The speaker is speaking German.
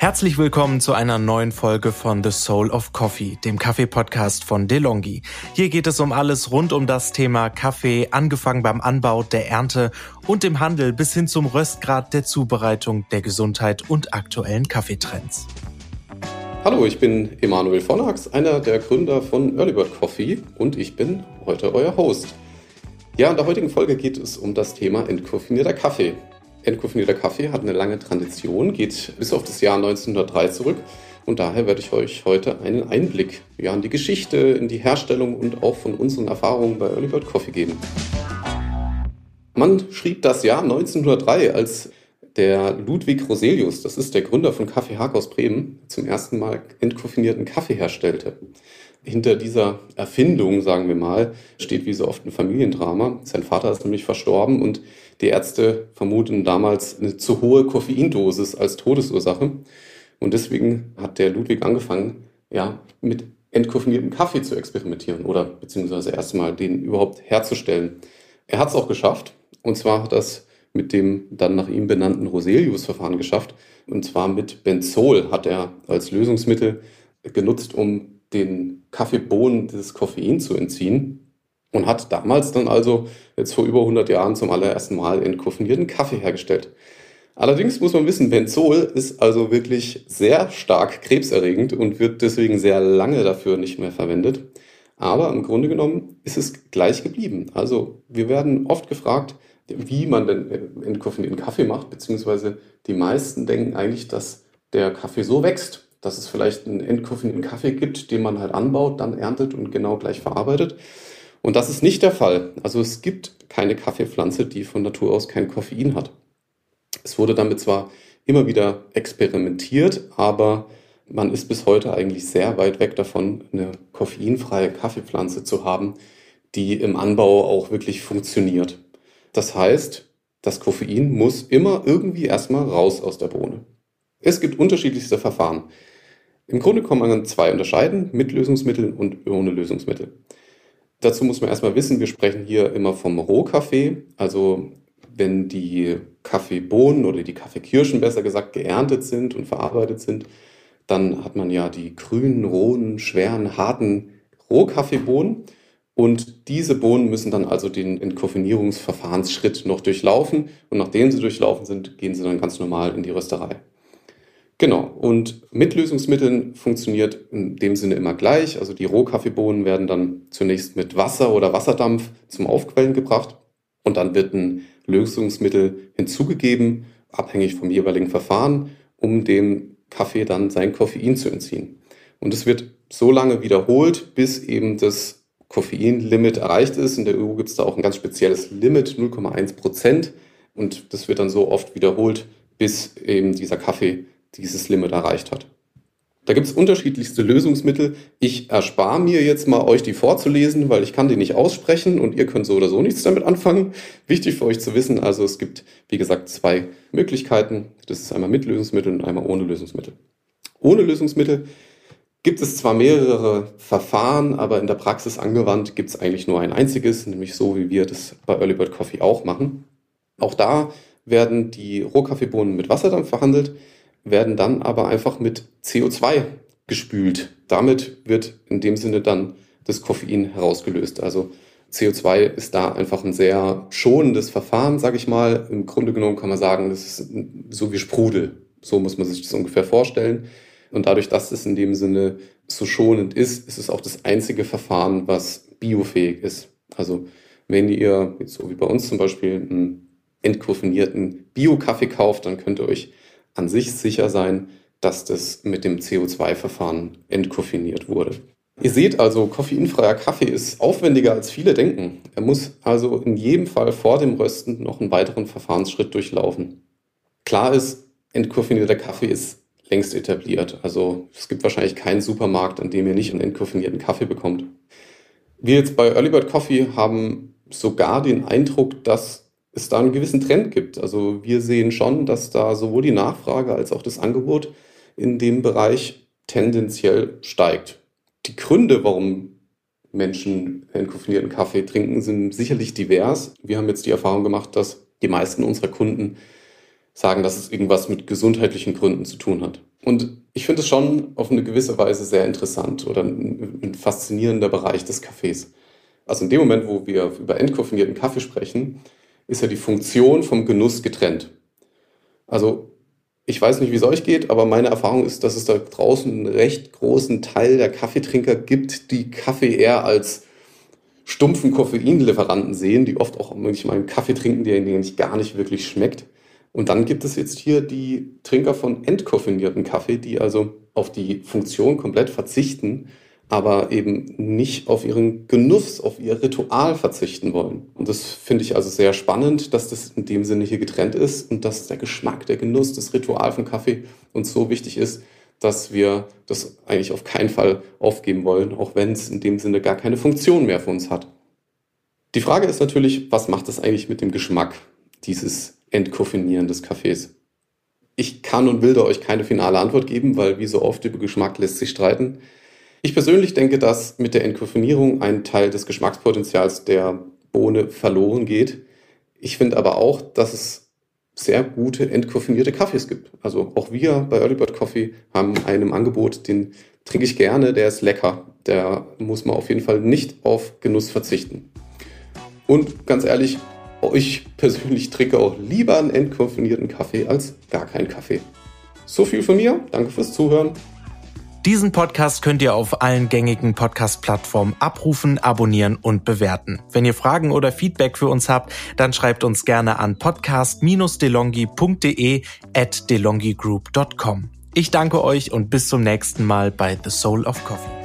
Herzlich willkommen zu einer neuen Folge von The Soul of Coffee, dem Kaffee-Podcast von DeLonghi. Hier geht es um alles rund um das Thema Kaffee, angefangen beim Anbau, der Ernte und dem Handel bis hin zum Röstgrad der Zubereitung, der Gesundheit und aktuellen Kaffeetrends. Hallo, ich bin Emanuel Vonnax, einer der Gründer von Earlybird Coffee und ich bin heute euer Host. Ja, in der heutigen Folge geht es um das Thema entkoffinierter Kaffee. Entkoffinierter Kaffee hat eine lange Tradition, geht bis auf das Jahr 1903 zurück. Und daher werde ich euch heute einen Einblick ja, in die Geschichte, in die Herstellung und auch von unseren Erfahrungen bei Early Bird Coffee geben. Man schrieb das Jahr 1903, als der Ludwig Roselius, das ist der Gründer von Kaffee Haag aus Bremen, zum ersten Mal entkoffinierten Kaffee herstellte. Hinter dieser Erfindung, sagen wir mal, steht wie so oft ein Familiendrama. Sein Vater ist nämlich verstorben und die Ärzte vermuten damals eine zu hohe Koffeindosis als Todesursache. Und deswegen hat der Ludwig angefangen, ja, mit entkoffiniertem Kaffee zu experimentieren oder beziehungsweise erstmal den überhaupt herzustellen. Er hat es auch geschafft. Und zwar hat das mit dem dann nach ihm benannten Roselius-Verfahren geschafft. Und zwar mit Benzol hat er als Lösungsmittel genutzt, um den Kaffeebohnen das Koffein zu entziehen und hat damals dann also jetzt vor über 100 Jahren zum allerersten Mal entkoffinierten Kaffee hergestellt. Allerdings muss man wissen, Benzol ist also wirklich sehr stark krebserregend und wird deswegen sehr lange dafür nicht mehr verwendet. Aber im Grunde genommen ist es gleich geblieben. Also wir werden oft gefragt, wie man denn entkoffinierten Kaffee macht, beziehungsweise die meisten denken eigentlich, dass der Kaffee so wächst, dass es vielleicht einen entkoffinierten Kaffee gibt, den man halt anbaut, dann erntet und genau gleich verarbeitet. Und das ist nicht der Fall. Also es gibt keine Kaffeepflanze, die von Natur aus kein Koffein hat. Es wurde damit zwar immer wieder experimentiert, aber man ist bis heute eigentlich sehr weit weg davon, eine koffeinfreie Kaffeepflanze zu haben, die im Anbau auch wirklich funktioniert. Das heißt, das Koffein muss immer irgendwie erstmal raus aus der Bohne. Es gibt unterschiedlichste Verfahren. Im Grunde kann man zwei unterscheiden, mit Lösungsmitteln und ohne Lösungsmittel. Dazu muss man erstmal wissen, wir sprechen hier immer vom Rohkaffee. Also wenn die Kaffeebohnen oder die Kaffeekirschen besser gesagt geerntet sind und verarbeitet sind, dann hat man ja die grünen, rohen, schweren, harten Rohkaffeebohnen. Und diese Bohnen müssen dann also den Entkoffinierungsverfahrensschritt noch durchlaufen. Und nachdem sie durchlaufen sind, gehen sie dann ganz normal in die Rösterei. Genau. Und mit Lösungsmitteln funktioniert in dem Sinne immer gleich. Also die Rohkaffeebohnen werden dann zunächst mit Wasser oder Wasserdampf zum Aufquellen gebracht und dann wird ein Lösungsmittel hinzugegeben, abhängig vom jeweiligen Verfahren, um dem Kaffee dann sein Koffein zu entziehen. Und es wird so lange wiederholt, bis eben das Koffeinlimit erreicht ist. In der EU gibt es da auch ein ganz spezielles Limit, 0,1 Prozent. Und das wird dann so oft wiederholt, bis eben dieser Kaffee dieses Limit erreicht hat. Da gibt es unterschiedlichste Lösungsmittel. Ich erspare mir jetzt mal, euch die vorzulesen, weil ich kann die nicht aussprechen und ihr könnt so oder so nichts damit anfangen. Wichtig für euch zu wissen, also es gibt, wie gesagt, zwei Möglichkeiten. Das ist einmal mit Lösungsmittel und einmal ohne Lösungsmittel. Ohne Lösungsmittel gibt es zwar mehrere Verfahren, aber in der Praxis angewandt gibt es eigentlich nur ein einziges, nämlich so, wie wir das bei Early Bird Coffee auch machen. Auch da werden die Rohkaffeebohnen mit Wasserdampf verhandelt werden dann aber einfach mit CO2 gespült. Damit wird in dem Sinne dann das Koffein herausgelöst. Also CO2 ist da einfach ein sehr schonendes Verfahren, sage ich mal. Im Grunde genommen kann man sagen, das ist so wie Sprudel. So muss man sich das ungefähr vorstellen. Und dadurch, dass es in dem Sinne so schonend ist, ist es auch das einzige Verfahren, was biofähig ist. Also wenn ihr, so wie bei uns zum Beispiel, einen entkoffinierten Bio-Kaffee kauft, dann könnt ihr euch an sich sicher sein, dass das mit dem CO2-Verfahren entkoffiniert wurde. Ihr seht also, koffeinfreier Kaffee ist aufwendiger als viele denken. Er muss also in jedem Fall vor dem Rösten noch einen weiteren Verfahrensschritt durchlaufen. Klar ist, entkoffinierter Kaffee ist längst etabliert. Also es gibt wahrscheinlich keinen Supermarkt, an dem ihr nicht einen entkoffinierten Kaffee bekommt. Wir jetzt bei Early Bird Coffee haben sogar den Eindruck, dass es da einen gewissen Trend gibt. Also wir sehen schon, dass da sowohl die Nachfrage als auch das Angebot in dem Bereich tendenziell steigt. Die Gründe, warum Menschen entkoffinierten Kaffee trinken, sind sicherlich divers. Wir haben jetzt die Erfahrung gemacht, dass die meisten unserer Kunden sagen, dass es irgendwas mit gesundheitlichen Gründen zu tun hat. Und ich finde es schon auf eine gewisse Weise sehr interessant oder ein, faszinierender Bereich des Kaffees. Also in dem Moment, wo wir über entkoffinierten Kaffee sprechen, ist ja die Funktion vom Genuss getrennt. Also ich weiß nicht, wie es euch geht, aber meine Erfahrung ist, dass es da draußen einen recht großen Teil der Kaffeetrinker gibt, die Kaffee eher als stumpfen Koffeinlieferanten sehen, die oft auch manchmal einen Kaffee trinken, der ihnen gar nicht wirklich schmeckt. Und dann gibt es jetzt hier die Trinker von entkoffinierten Kaffee, die also auf die Funktion komplett verzichten aber eben nicht auf ihren Genuss, auf ihr Ritual verzichten wollen. Und das finde ich also sehr spannend, dass das in dem Sinne hier getrennt ist und dass der Geschmack, der Genuss, das Ritual von Kaffee uns so wichtig ist, dass wir das eigentlich auf keinen Fall aufgeben wollen, auch wenn es in dem Sinne gar keine Funktion mehr für uns hat. Die Frage ist natürlich, was macht das eigentlich mit dem Geschmack dieses Entkoffinieren des Kaffees? Ich kann und will da euch keine finale Antwort geben, weil wie so oft über Geschmack lässt sich streiten. Ich persönlich denke, dass mit der Entkoffinierung ein Teil des Geschmackspotenzials der Bohne verloren geht. Ich finde aber auch, dass es sehr gute entkoffinierte Kaffees gibt. Also auch wir bei Early Bird Coffee haben einen Angebot, den trinke ich gerne, der ist lecker. Der muss man auf jeden Fall nicht auf Genuss verzichten. Und ganz ehrlich, ich persönlich trinke auch lieber einen entkoffinierten Kaffee als gar keinen Kaffee. So viel von mir. Danke fürs Zuhören. Diesen Podcast könnt ihr auf allen gängigen Podcast-Plattformen abrufen, abonnieren und bewerten. Wenn ihr Fragen oder Feedback für uns habt, dann schreibt uns gerne an podcast-delongi.de at delongigroup.com. Ich danke euch und bis zum nächsten Mal bei The Soul of Coffee.